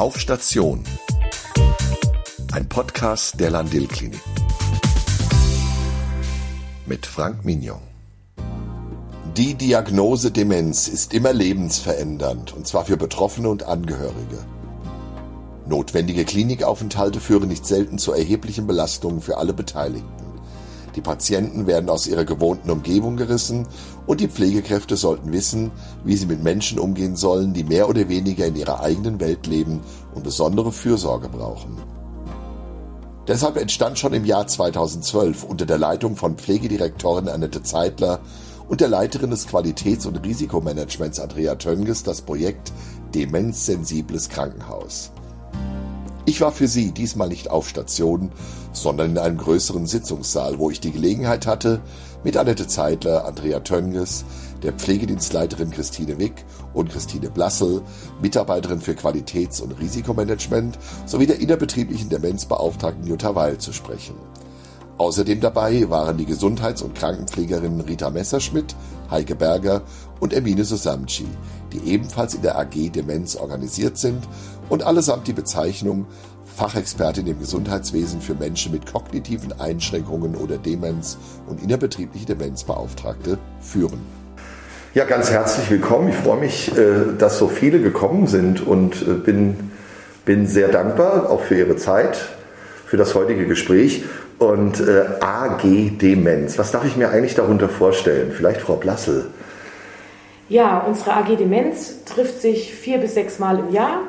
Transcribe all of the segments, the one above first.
Auf Station. Ein Podcast der Landil Klinik. Mit Frank Mignon. Die Diagnose Demenz ist immer lebensverändernd, und zwar für Betroffene und Angehörige. Notwendige Klinikaufenthalte führen nicht selten zu erheblichen Belastungen für alle Beteiligten. Die Patienten werden aus ihrer gewohnten Umgebung gerissen und die Pflegekräfte sollten wissen, wie sie mit Menschen umgehen sollen, die mehr oder weniger in ihrer eigenen Welt leben und besondere Fürsorge brauchen. Deshalb entstand schon im Jahr 2012 unter der Leitung von Pflegedirektorin Annette Zeitler und der Leiterin des Qualitäts- und Risikomanagements Andrea Tönges das Projekt Demenzsensibles Krankenhaus. Ich war für sie diesmal nicht auf Station, sondern in einem größeren Sitzungssaal, wo ich die Gelegenheit hatte, mit Annette Zeitler, Andrea Tönges, der Pflegedienstleiterin Christine Wick und Christine Blassel, Mitarbeiterin für Qualitäts- und Risikomanagement sowie der innerbetrieblichen Demenzbeauftragten Jutta Weil zu sprechen. Außerdem dabei waren die Gesundheits- und Krankenpflegerinnen Rita Messerschmidt, Heike Berger und Emine Susamci, die ebenfalls in der AG Demenz organisiert sind und allesamt die Bezeichnung Fachexpertin im Gesundheitswesen für Menschen mit kognitiven Einschränkungen oder Demenz und innerbetriebliche Demenzbeauftragte führen. Ja, ganz herzlich willkommen. Ich freue mich, äh, dass so viele gekommen sind und äh, bin, bin sehr dankbar auch für Ihre Zeit, für das heutige Gespräch. Und äh, AG Demenz, was darf ich mir eigentlich darunter vorstellen? Vielleicht Frau Blassel. Ja, unsere AG Demenz trifft sich vier bis sechs Mal im Jahr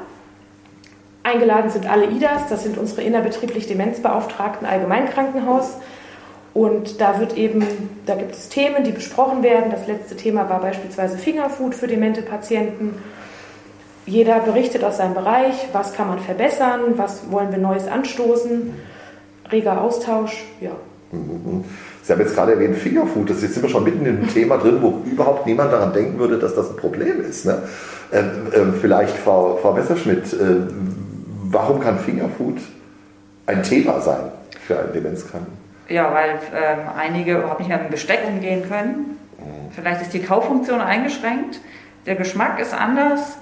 Eingeladen sind alle IDAs, das sind unsere innerbetrieblich Demenzbeauftragten Allgemeinkrankenhaus. Und da wird eben, da gibt es Themen, die besprochen werden. Das letzte Thema war beispielsweise Fingerfood für demente Patienten. Jeder berichtet aus seinem Bereich, was kann man verbessern, was wollen wir Neues anstoßen, reger Austausch, ja. Sie haben jetzt gerade erwähnt Fingerfood, das ist jetzt wir schon mitten in einem Thema drin, wo überhaupt niemand daran denken würde, dass das ein Problem ist. Ne? Ähm, ähm, vielleicht Frau, Frau Messerschmidt, äh, warum kann Fingerfood ein Thema sein für einen Demenzkranken? Ja, weil ähm, einige überhaupt nicht mehr mit Besteck umgehen können. Mhm. Vielleicht ist die Kauffunktion eingeschränkt, der Geschmack ist anders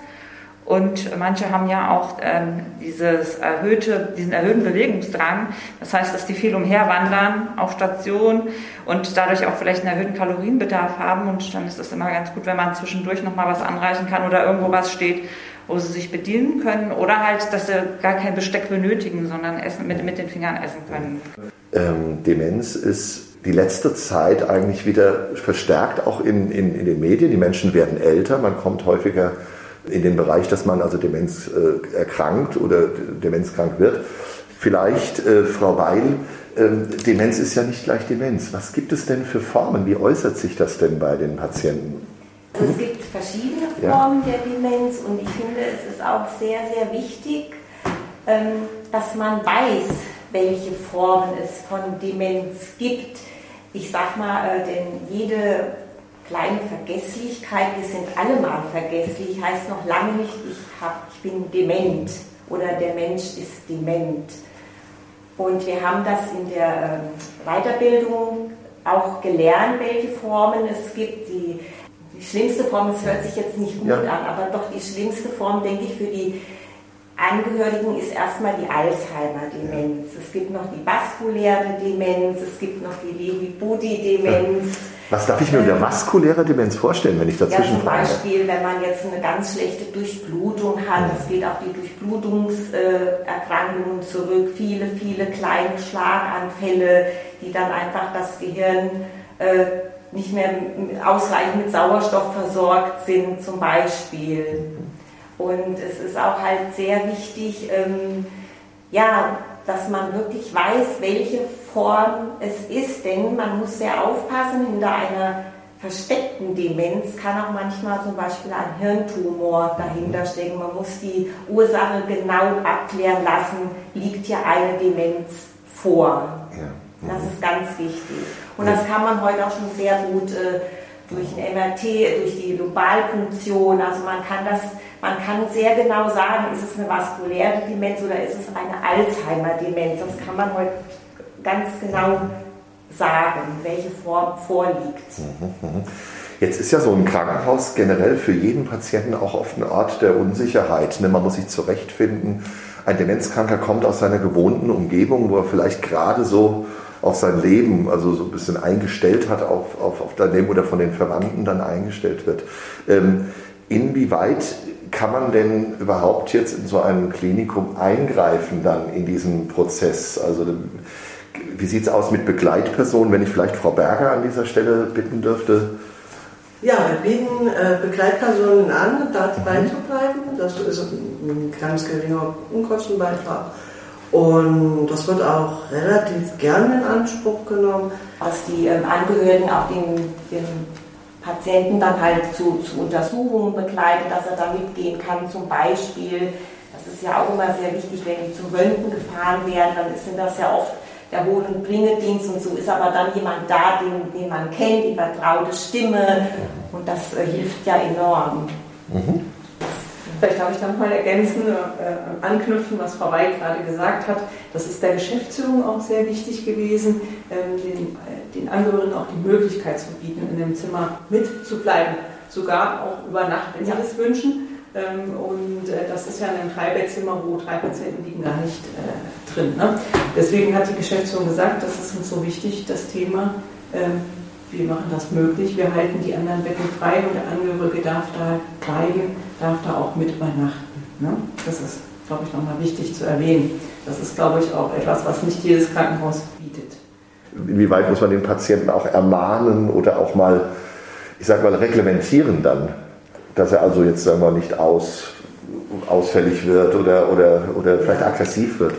und manche haben ja auch ähm, dieses erhöhte, diesen erhöhten Bewegungsdrang. Das heißt, dass die viel umherwandern auf Station und dadurch auch vielleicht einen erhöhten Kalorienbedarf haben. Und dann ist es immer ganz gut, wenn man zwischendurch nochmal was anreichen kann oder irgendwo was steht, wo sie sich bedienen können oder halt, dass sie gar kein Besteck benötigen, sondern essen, mit, mit den Fingern essen können. Ähm, Demenz ist die letzte Zeit eigentlich wieder verstärkt auch in, in, in den Medien. Die Menschen werden älter, man kommt häufiger in den Bereich, dass man also Demenz äh, erkrankt oder demenzkrank wird. Vielleicht, äh, Frau Weil, äh, Demenz ist ja nicht gleich Demenz. Was gibt es denn für Formen? Wie äußert sich das denn bei den Patienten? Also es gibt verschiedene Formen ja. der Demenz und ich finde, es ist auch sehr, sehr wichtig, ähm, dass man weiß, welche Formen es von Demenz gibt. Ich sag mal, äh, denn jede kleine Vergesslichkeit, wir sind alle mal vergesslich, heißt noch lange nicht, ich, hab, ich bin dement oder der Mensch ist dement. Und wir haben das in der ähm, Weiterbildung auch gelernt, welche Formen es gibt. Die die schlimmste Form, es hört sich jetzt nicht gut ja. an, aber doch die schlimmste Form, denke ich, für die Angehörigen ist erstmal die Alzheimer-Demenz. Es gibt noch die vaskuläre Demenz, es gibt noch die Lewy-Body-Demenz. Was darf ich mir unter ähm, vaskulärer Demenz vorstellen, wenn ich dazwischen ja, Zum Beispiel, wenn man jetzt eine ganz schlechte Durchblutung hat, das geht auf die Durchblutungserkrankungen zurück, viele, viele kleine Schlaganfälle, die dann einfach das Gehirn äh, nicht mehr ausreichend mit Sauerstoff versorgt sind zum Beispiel. Und es ist auch halt sehr wichtig, ähm, ja, dass man wirklich weiß, welche Form es ist, denn man muss sehr aufpassen, hinter einer versteckten Demenz kann auch manchmal zum Beispiel ein Hirntumor dahinter stecken. Man muss die Ursache genau abklären lassen, liegt hier eine Demenz vor. Das ist ganz wichtig. Und das kann man heute auch schon sehr gut äh, durch ein MRT, durch die Globalpunktion, also man kann das, man kann sehr genau sagen, ist es eine vaskuläre Demenz oder ist es eine Alzheimer-Demenz. Das kann man heute ganz genau sagen, welche Form vorliegt. Mhm, mhm. Jetzt ist ja so ein Krankenhaus generell für jeden Patienten auch oft ein Ort der Unsicherheit. Ne? Man muss sich zurechtfinden. Ein Demenzkranker kommt aus seiner gewohnten Umgebung, wo er vielleicht gerade so auf sein Leben, also so ein bisschen eingestellt hat, auf, auf, auf daneben oder von den Verwandten dann eingestellt wird. Ähm, inwieweit kann man denn überhaupt jetzt in so einem Klinikum eingreifen dann in diesen Prozess? Also wie sieht es aus mit Begleitpersonen, wenn ich vielleicht Frau Berger an dieser Stelle bitten dürfte? Ja, wir bieten äh, Begleitpersonen an, dabei mhm. zu bleiben. Das ist ein ganz geringer Unkostenbeitrag. Und das wird auch relativ gern in Anspruch genommen. Dass die ähm, Angehörigen auch den, den Patienten dann halt zu, zu, Untersuchungen begleiten, dass er da mitgehen kann. Zum Beispiel, das ist ja auch immer sehr wichtig, wenn die zum Röntgen gefahren werden, dann sind das ja oft der Hohen- und Bringedienst und so ist aber dann jemand da, den, den man kennt, die vertraute Stimme und das äh, hilft ja enorm. Mhm. Vielleicht darf ich nochmal ergänzen, äh, anknüpfen, was Frau Weig gerade gesagt hat. Das ist der Geschäftsführung auch sehr wichtig gewesen, ähm, den, äh, den Angehörigen auch die Möglichkeit zu bieten, in dem Zimmer mitzubleiben. Sogar auch über Nacht, wenn sie ja. das wünschen. Ähm, und äh, das ist ja in einem Dreibettzimmer, wo drei Patienten liegen, gar nicht äh, drin. Ne? Deswegen hat die Geschäftsführung gesagt, das ist uns so wichtig, das Thema. Wir machen das möglich, wir halten die anderen Betten frei und der Angehörige darf da bleiben, darf da auch mit übernachten. Ne? Das ist, glaube ich, nochmal wichtig zu erwähnen. Das ist, glaube ich, auch etwas, was nicht jedes Krankenhaus bietet. Inwieweit muss man den Patienten auch ermahnen oder auch mal, ich sage mal, reglementieren dann? dass er also jetzt sagen wir nicht aus, ausfällig wird oder, oder, oder vielleicht aggressiv wird.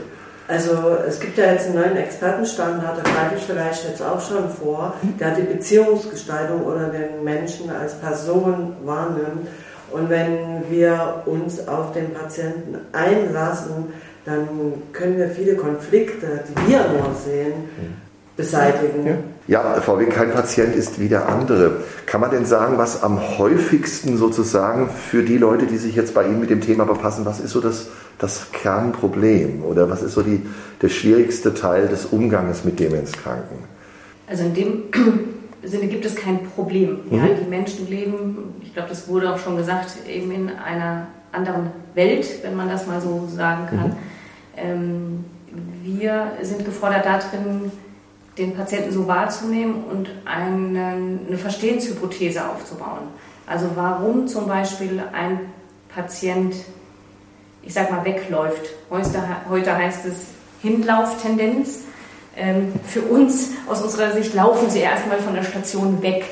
Also es gibt ja jetzt einen neuen Expertenstandard, da greife ich vielleicht jetzt auch schon vor, der die Beziehungsgestaltung oder den Menschen als Person wahrnimmt. Und wenn wir uns auf den Patienten einlassen, dann können wir viele Konflikte, die wir nur sehen, beseitigen. Ja. Ja, VW, kein Patient ist wie der andere. Kann man denn sagen, was am häufigsten sozusagen für die Leute, die sich jetzt bei Ihnen mit dem Thema befassen, was ist so das, das Kernproblem oder was ist so die, der schwierigste Teil des Umgangs mit Demenzkranken? Also in dem Sinne gibt es kein Problem. Mhm. Ja, die Menschen leben, ich glaube, das wurde auch schon gesagt, eben in einer anderen Welt, wenn man das mal so sagen kann. Mhm. Ähm, wir sind gefordert darin, den Patienten so wahrzunehmen und eine, eine Verstehenshypothese aufzubauen. Also warum zum Beispiel ein Patient, ich sag mal, wegläuft. Heute, heißt es Hinlauftendenz. Ähm, für uns, aus unserer Sicht, laufen sie erstmal von der Station weg.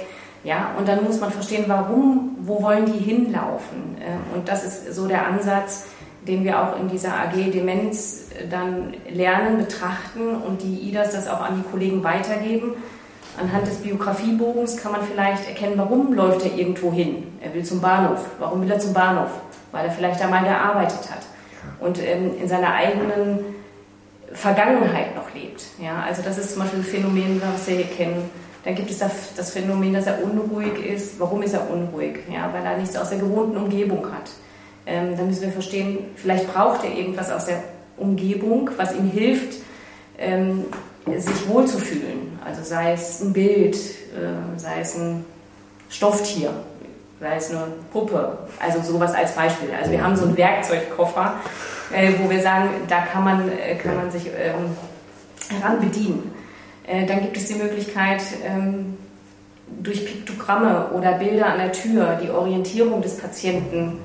Ja, und dann muss man verstehen, warum, wo wollen die hinlaufen? Ähm, und das ist so der Ansatz, den wir auch in dieser AG Demenz dann lernen, betrachten und die IDAS das auch an die Kollegen weitergeben. Anhand des Biografiebogens kann man vielleicht erkennen, warum läuft er irgendwo hin. Er will zum Bahnhof. Warum will er zum Bahnhof? Weil er vielleicht da mal gearbeitet hat und ähm, in seiner eigenen Vergangenheit noch lebt. Ja, also das ist zum Beispiel ein Phänomen, was wir hier kennen. Dann gibt es das Phänomen, dass er unruhig ist. Warum ist er unruhig? Ja, weil er nichts aus der gewohnten Umgebung hat. Ähm, dann müssen wir verstehen, vielleicht braucht er irgendwas aus der Umgebung, was ihm hilft, ähm, sich wohlzufühlen. Also sei es ein Bild, äh, sei es ein Stofftier, sei es eine Puppe, also sowas als Beispiel. Also wir haben so einen Werkzeugkoffer, äh, wo wir sagen, da kann man, äh, kann man sich ähm, heran bedienen. Äh, dann gibt es die Möglichkeit, ähm, durch Piktogramme oder Bilder an der Tür die Orientierung des Patienten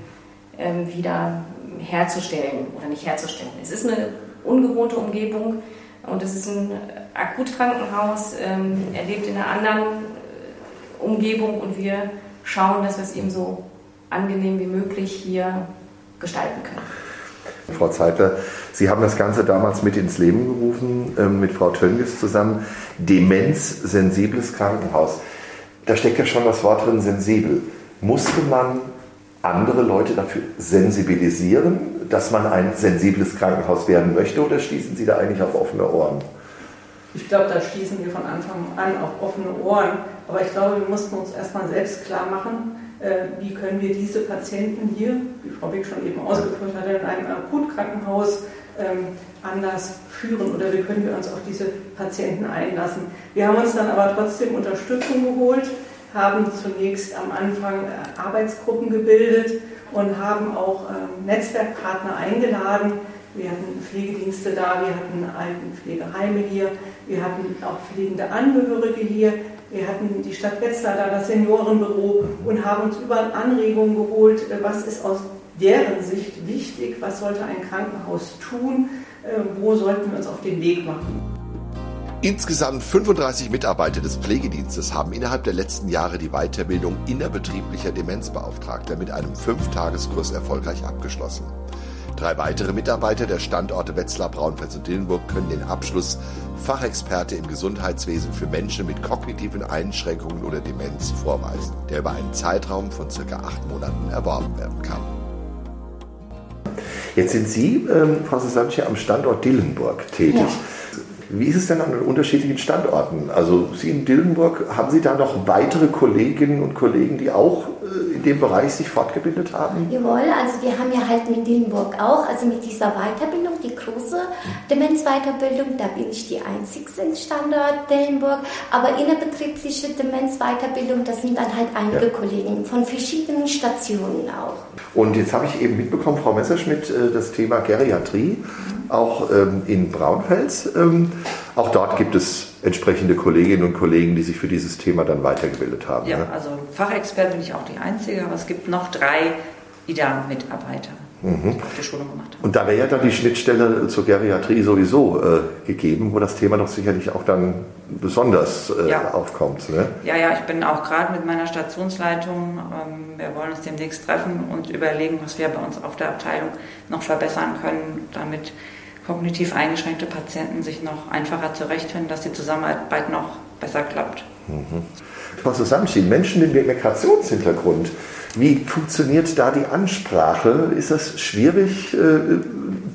ähm, wieder herzustellen oder nicht herzustellen. Es ist eine ungewohnte Umgebung und es ist ein Akutkrankenhaus. Er lebt in einer anderen Umgebung und wir schauen, dass wir es ihm so angenehm wie möglich hier gestalten können. Frau Zeitler, Sie haben das Ganze damals mit ins Leben gerufen, ähm, mit Frau Tönges zusammen. Demenzsensibles Krankenhaus. Da steckt ja schon das Wort drin, sensibel. Musste man andere Leute dafür sensibilisieren, dass man ein sensibles Krankenhaus werden möchte oder schließen Sie da eigentlich auf offene Ohren? Ich glaube, da schließen wir von Anfang an auf offene Ohren. Aber ich glaube, wir mussten uns erstmal selbst klar machen, äh, wie können wir diese Patienten hier, wie Frau Wick schon eben ausgeführt hat, in einem Akutkrankenhaus ähm, anders führen oder wie können wir uns auf diese Patienten einlassen. Wir haben uns dann aber trotzdem Unterstützung geholt haben zunächst am Anfang äh, Arbeitsgruppen gebildet und haben auch ähm, Netzwerkpartner eingeladen. Wir hatten Pflegedienste da, wir hatten Altenpflegeheime hier, wir hatten auch pflegende Angehörige hier, wir hatten die Stadt Wetzlar da, das Seniorenbüro und haben uns überall Anregungen geholt, äh, was ist aus deren Sicht wichtig, was sollte ein Krankenhaus tun, äh, wo sollten wir uns auf den Weg machen. Insgesamt 35 Mitarbeiter des Pflegedienstes haben innerhalb der letzten Jahre die Weiterbildung innerbetrieblicher Demenzbeauftragter mit einem Fünftageskurs erfolgreich abgeschlossen. Drei weitere Mitarbeiter der Standorte Wetzlar, Braunfels und Dillenburg können den Abschluss Fachexperte im Gesundheitswesen für Menschen mit kognitiven Einschränkungen oder Demenz vorweisen, der über einen Zeitraum von circa acht Monaten erworben werden kann. Jetzt sind Sie, ähm, Frau Sasanci, am Standort Dillenburg tätig. Ja. Wie ist es denn an den unterschiedlichen Standorten? Also Sie in Dillenburg, haben Sie da noch weitere Kolleginnen und Kollegen, die auch äh, in dem Bereich sich fortgebildet haben? Jawohl, also wir haben ja halt mit Dillenburg auch, also mit dieser Weiterbildung, die große Demenzweiterbildung, da bin ich die einzigste im Standort Dillenburg, aber innerbetriebliche Demenzweiterbildung, das sind dann halt einige ja. Kollegen von verschiedenen Stationen auch. Und jetzt habe ich eben mitbekommen, Frau Messerschmidt, äh, das Thema Geriatrie. Auch ähm, in Braunfels. Ähm, auch dort gibt es entsprechende Kolleginnen und Kollegen, die sich für dieses Thema dann weitergebildet haben. Ja, ne? also Fachexpert bin ich auch die Einzige, aber es gibt noch drei IDA-Mitarbeiter mhm. auf der Schulung gemacht haben. Und da wäre ja dann die Schnittstelle zur Geriatrie sowieso äh, gegeben, wo das Thema doch sicherlich auch dann besonders äh, ja. aufkommt. Ne? Ja, ja, ich bin auch gerade mit meiner Stationsleitung, ähm, wir wollen uns demnächst treffen und überlegen, was wir bei uns auf der Abteilung noch verbessern können, damit kognitiv eingeschränkte Patienten sich noch einfacher zurechtfinden, dass die Zusammenarbeit noch besser klappt. Mhm. Frau Susanci, Menschen mit Migrationshintergrund, wie funktioniert da die Ansprache? Ist das schwierig, äh,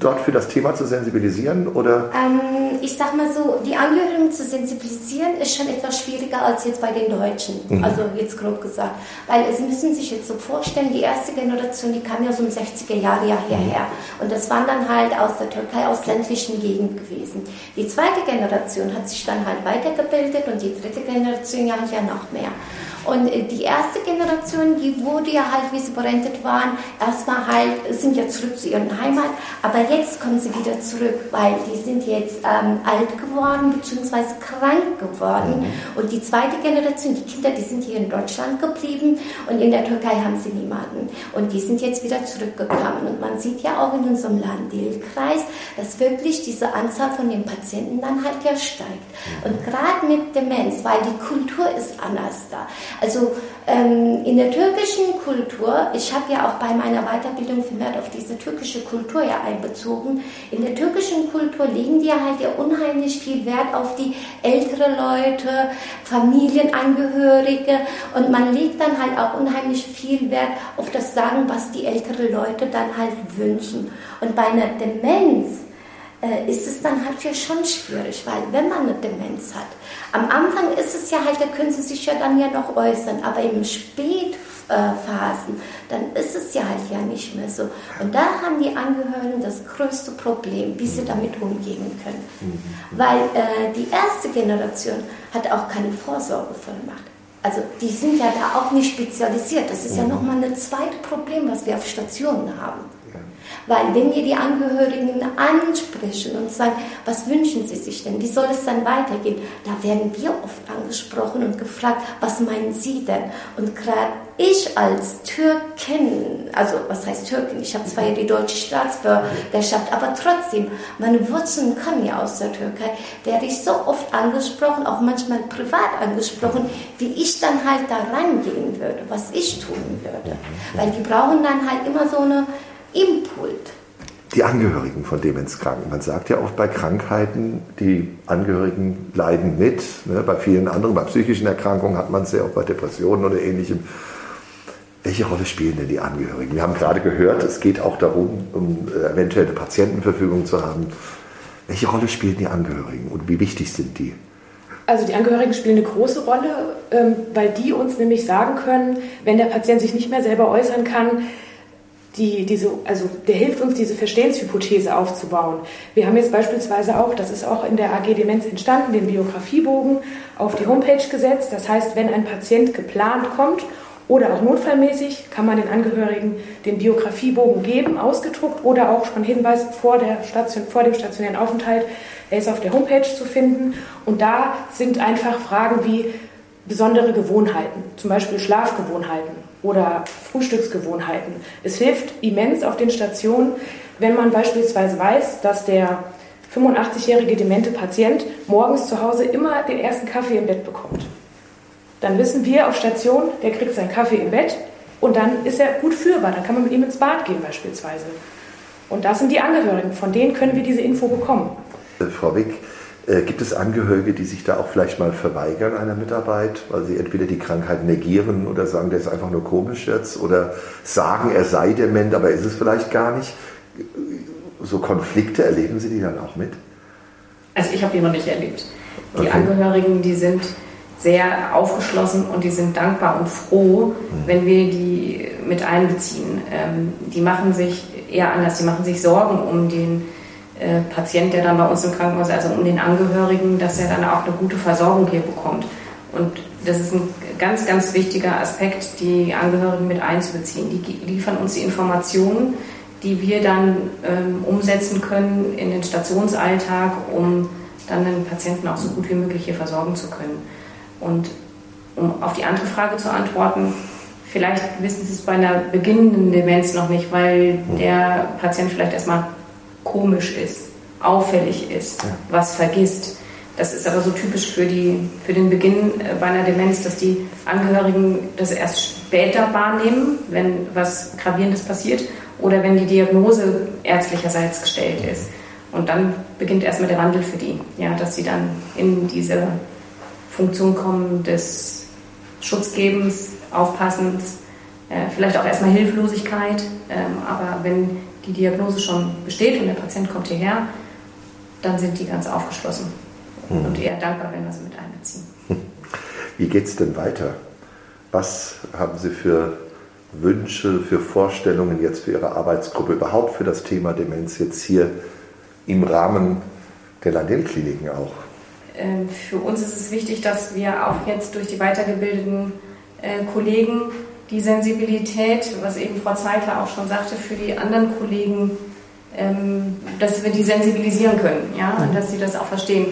dort für das Thema zu sensibilisieren? Oder? Ähm, ich sag mal so, die Angehörigen zu sensibilisieren ist schon etwas schwieriger als jetzt bei den Deutschen. Mhm. Also jetzt grob gesagt. Weil Sie müssen sich jetzt so vorstellen, die erste Generation, die kam ja so um 60er Jahre ja hierher. Mhm. Und das waren dann halt aus der Türkei, aus ländlichen Gegenden gewesen. Die zweite Generation hat sich dann halt weitergebildet und die dritte Generation ja, ja noch mehr. Und äh, die erste Generation, die wurde ja halt, wie sie berentet waren, erstmal halt, sind ja zurück zu ihren Heimat, aber jetzt kommen sie wieder zurück, weil die sind jetzt ähm, alt geworden bzw. krank geworden. Mhm. Und die zweite Generation, die Kinder, die sind hier in Deutschland geblieben und in der Türkei haben sie niemanden. Und die sind jetzt wieder zurückgekommen. Und man sieht ja auch in unserem Landil-Kreis, dass wirklich diese Anzahl von den Patienten dann halt ja steigt. Und gerade mit Demenz, weil die Kultur ist anders da. Also ähm, in der türkischen Kultur, ich habe ja auch bei meiner Weiterbildung vermehrt auf diese türkische Kultur ja einbezogen. In der türkischen Kultur legen die halt ja unheimlich viel Wert auf die ältere Leute, Familienangehörige und man legt dann halt auch unheimlich viel Wert auf das Sagen, was die ältere Leute dann halt wünschen. Und bei einer Demenz äh, ist es dann halt ja schon schwierig, weil wenn man eine Demenz hat, am Anfang ist es ja halt, da können sie sich ja dann ja noch äußern, aber im Spätphasen, dann ist es ja halt ja nicht mehr so. Und da haben die Angehörigen das größte Problem, wie sie damit umgehen können. Mhm. Weil äh, die erste Generation hat auch keine Vorsorgevollmacht. Also die sind ja da auch nicht spezialisiert. Das ist ja mhm. nochmal ein zweites Problem, was wir auf Stationen haben. Weil wenn wir die Angehörigen ansprechen und sagen, was wünschen sie sich denn, wie soll es dann weitergehen, da werden wir oft angesprochen und gefragt, was meinen sie denn? Und gerade ich als Türkin, also was heißt Türkin, ich habe zwar ja die deutsche Staatsbürgerschaft, aber trotzdem, meine Wurzeln kommen ja aus der Türkei, werde ich so oft angesprochen, auch manchmal privat angesprochen, wie ich dann halt da rangehen würde, was ich tun würde. Weil die brauchen dann halt immer so eine Impult. Die Angehörigen von Demenzkranken. Man sagt ja oft bei Krankheiten, die Angehörigen leiden mit. Ne? Bei vielen anderen, bei psychischen Erkrankungen hat man es ja auch bei Depressionen oder ähnlichem. Welche Rolle spielen denn die Angehörigen? Wir haben gerade gehört, es geht auch darum, um äh, eventuell eine Patientenverfügung zu haben. Welche Rolle spielen die Angehörigen und wie wichtig sind die? Also die Angehörigen spielen eine große Rolle, ähm, weil die uns nämlich sagen können, wenn der Patient sich nicht mehr selber äußern kann, die, diese, also der hilft uns, diese Verstehenshypothese aufzubauen. Wir haben jetzt beispielsweise auch, das ist auch in der AG Demenz entstanden, den Biografiebogen auf die Homepage gesetzt. Das heißt, wenn ein Patient geplant kommt oder auch notfallmäßig, kann man den Angehörigen den Biografiebogen geben, ausgedruckt oder auch schon Hinweis vor, Station, vor dem stationären Aufenthalt. Er ist auf der Homepage zu finden und da sind einfach Fragen wie besondere Gewohnheiten, zum Beispiel Schlafgewohnheiten oder Frühstücksgewohnheiten. Es hilft immens auf den Stationen, wenn man beispielsweise weiß, dass der 85-jährige demente Patient morgens zu Hause immer den ersten Kaffee im Bett bekommt. Dann wissen wir auf Station, der kriegt seinen Kaffee im Bett und dann ist er gut führbar. Dann kann man mit ihm ins Bad gehen beispielsweise. Und das sind die Angehörigen, von denen können wir diese Info bekommen. Frau Wick, äh, gibt es Angehörige, die sich da auch vielleicht mal verweigern einer Mitarbeit, weil sie entweder die Krankheit negieren oder sagen, der ist einfach nur komisch jetzt oder sagen, er sei dement, aber ist es vielleicht gar nicht? So Konflikte erleben Sie die dann auch mit? Also ich habe die noch nicht erlebt. Die okay. Angehörigen, die sind sehr aufgeschlossen und die sind dankbar und froh, mhm. wenn wir die mit einbeziehen. Ähm, die machen sich eher anders, die machen sich Sorgen um den äh, Patient, der dann bei uns im Krankenhaus, also um den Angehörigen, dass er dann auch eine gute Versorgung hier bekommt. Und das ist ein ganz, ganz wichtiger Aspekt, die Angehörigen mit einzubeziehen. Die liefern uns die Informationen, die wir dann ähm, umsetzen können in den Stationsalltag, um dann den Patienten auch so gut wie möglich hier versorgen zu können. Und um auf die andere Frage zu antworten, vielleicht wissen Sie es bei einer beginnenden Demenz noch nicht, weil der Patient vielleicht erstmal komisch ist, auffällig ist, ja. was vergisst. Das ist aber so typisch für, die, für den Beginn äh, bei einer Demenz, dass die Angehörigen das erst später wahrnehmen, wenn was Gravierendes passiert oder wenn die Diagnose ärztlicherseits gestellt ist. Und dann beginnt erstmal der Wandel für die, ja, dass sie dann in diese Funktion kommen des Schutzgebens, Aufpassens, äh, vielleicht auch erstmal Hilflosigkeit. Ähm, aber wenn die Diagnose schon besteht und der Patient kommt hierher, dann sind die ganz aufgeschlossen mhm. und eher dankbar, wenn wir sie mit einbeziehen. Wie geht es denn weiter? Was haben Sie für Wünsche, für Vorstellungen jetzt für Ihre Arbeitsgruppe, überhaupt für das Thema Demenz jetzt hier im Rahmen der Landil-Kliniken auch? Ähm, für uns ist es wichtig, dass wir auch jetzt durch die weitergebildeten äh, Kollegen die Sensibilität, was eben Frau Zeitler auch schon sagte, für die anderen Kollegen, ähm, dass wir die sensibilisieren können, ja, und dass sie das auch verstehen.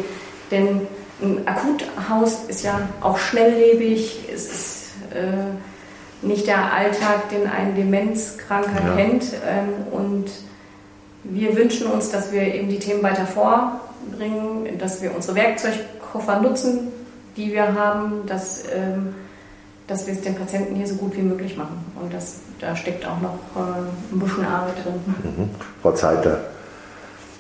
Denn ein Akuthaus ist ja auch schnelllebig, es ist äh, nicht der Alltag, den ein Demenzkranker ja. kennt. Ähm, und wir wünschen uns, dass wir eben die Themen weiter vorbringen, dass wir unsere Werkzeugkoffer nutzen, die wir haben, dass ähm, dass wir es den Patienten hier so gut wie möglich machen. Und das, da steckt auch noch äh, ein bisschen Arbeit drin. Mhm. Frau Zeitler.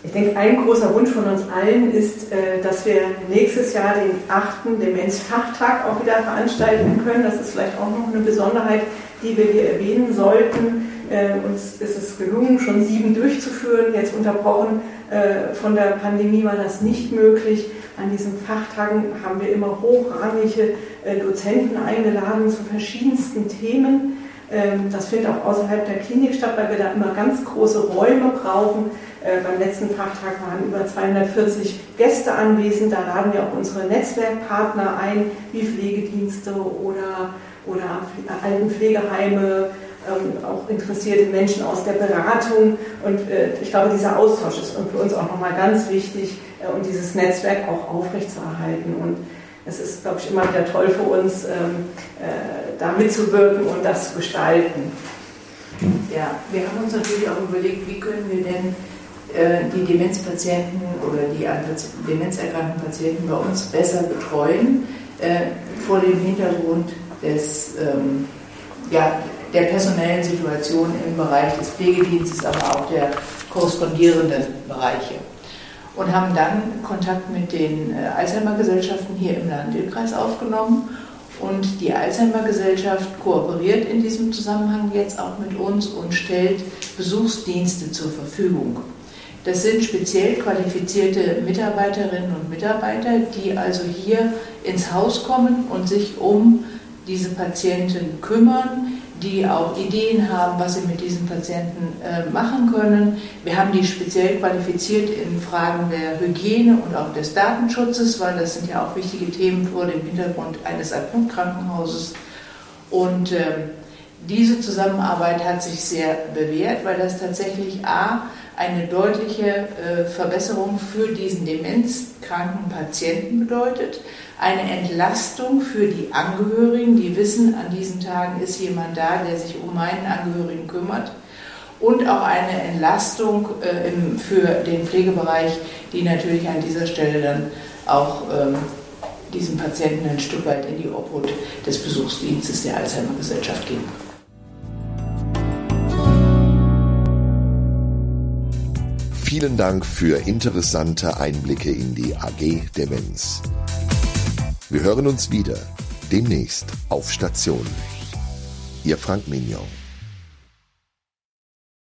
Ich denke, ein großer Wunsch von uns allen ist, äh, dass wir nächstes Jahr den achten Demenzfachtag auch wieder veranstalten können. Das ist vielleicht auch noch eine Besonderheit, die wir hier erwähnen sollten. Äh, uns ist es gelungen, schon sieben durchzuführen. Jetzt unterbrochen äh, von der Pandemie war das nicht möglich. An diesen Fachtagen haben wir immer hochrangige Dozenten eingeladen zu verschiedensten Themen. Ähm, das findet auch außerhalb der Klinik statt, weil wir da immer ganz große Räume brauchen. Äh, beim letzten Fachtag waren über 240 Gäste anwesend. Da laden wir auch unsere Netzwerkpartner ein, wie Pflegedienste oder, oder Altenpflegeheime, ähm, auch interessierte Menschen aus der Beratung. Und äh, ich glaube, dieser Austausch ist für uns auch nochmal ganz wichtig äh, und dieses Netzwerk auch aufrechtzuerhalten. Und es ist, glaube ich, immer wieder toll für uns, ähm, äh, da mitzuwirken und das zu gestalten. Ja, wir haben uns natürlich auch überlegt, wie können wir denn die Demenzpatienten oder die an demenzerkrankten Patienten bei uns besser betreuen, äh, vor dem Hintergrund des ähm, ja, der personellen Situation im Bereich des Pflegedienstes, aber auch der korrespondierenden Bereiche. Und haben dann Kontakt mit den äh, Alzheimer-Gesellschaften hier im Landkreis aufgenommen. Und die Alzheimer-Gesellschaft kooperiert in diesem Zusammenhang jetzt auch mit uns und stellt Besuchsdienste zur Verfügung. Das sind speziell qualifizierte Mitarbeiterinnen und Mitarbeiter, die also hier ins Haus kommen und sich um diese Patienten kümmern, die auch Ideen haben, was sie mit diesen Patienten äh, machen können. Wir haben die speziell qualifiziert in Fragen der Hygiene und auch des Datenschutzes, weil das sind ja auch wichtige Themen vor dem Hintergrund eines Akutkrankenhauses. Und äh, diese Zusammenarbeit hat sich sehr bewährt, weil das tatsächlich A eine deutliche äh, Verbesserung für diesen demenzkranken Patienten bedeutet, eine Entlastung für die Angehörigen, die wissen, an diesen Tagen ist jemand da, der sich um meinen Angehörigen kümmert, und auch eine Entlastung äh, für den Pflegebereich, die natürlich an dieser Stelle dann auch ähm, diesen Patienten ein Stück weit in die Obhut des Besuchsdienstes der Alzheimer Gesellschaft geben. Vielen Dank für interessante Einblicke in die AG Demenz. Wir hören uns wieder demnächst auf Station. Ihr Frank Mignon.